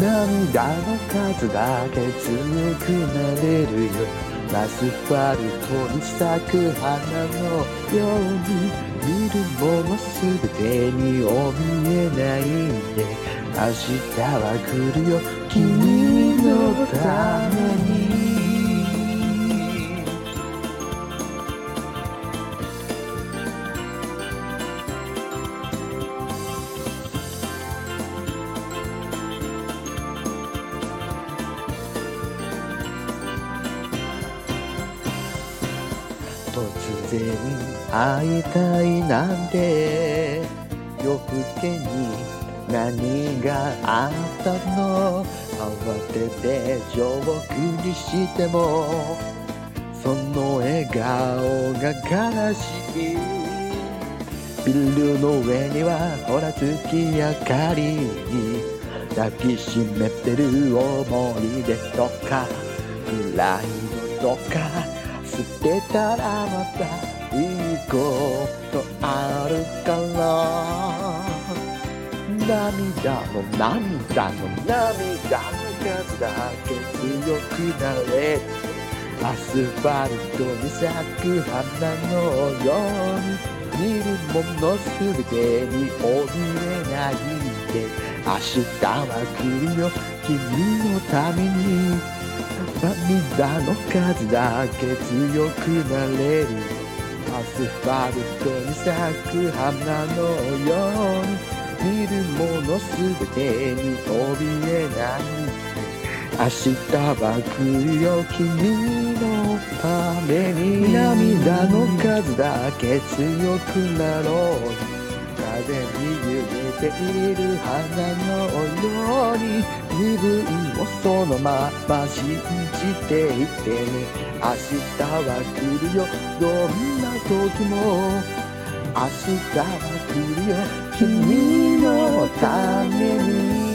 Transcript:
涙の数だけ強くなれるよ。アスファルトに咲く花のように見るものすべてにお見えないで明日は来るよ。君のために。突然会いたいなんて夜更けに何があったの慌ててジョークにしてもその笑顔が悲しい。ビルの上にはほら月明かりに抱きしめてる思い出とか暗いのとか捨てたらまたいいことあるから涙の涙の涙の数だけ強くなれアスファルトに咲く花のように見るものすべてに怯えないで明日は来るよ君のために涙の数だけ強くなれるアスファルトに咲く花のように見るものすべてに怯えない。明日は来るよ君のために。涙の数だけ強くなろう。風に揺れている花のように。身分をそのまま信じていてね。明日は来るよ。どんな時も明日は来るよ。君のために。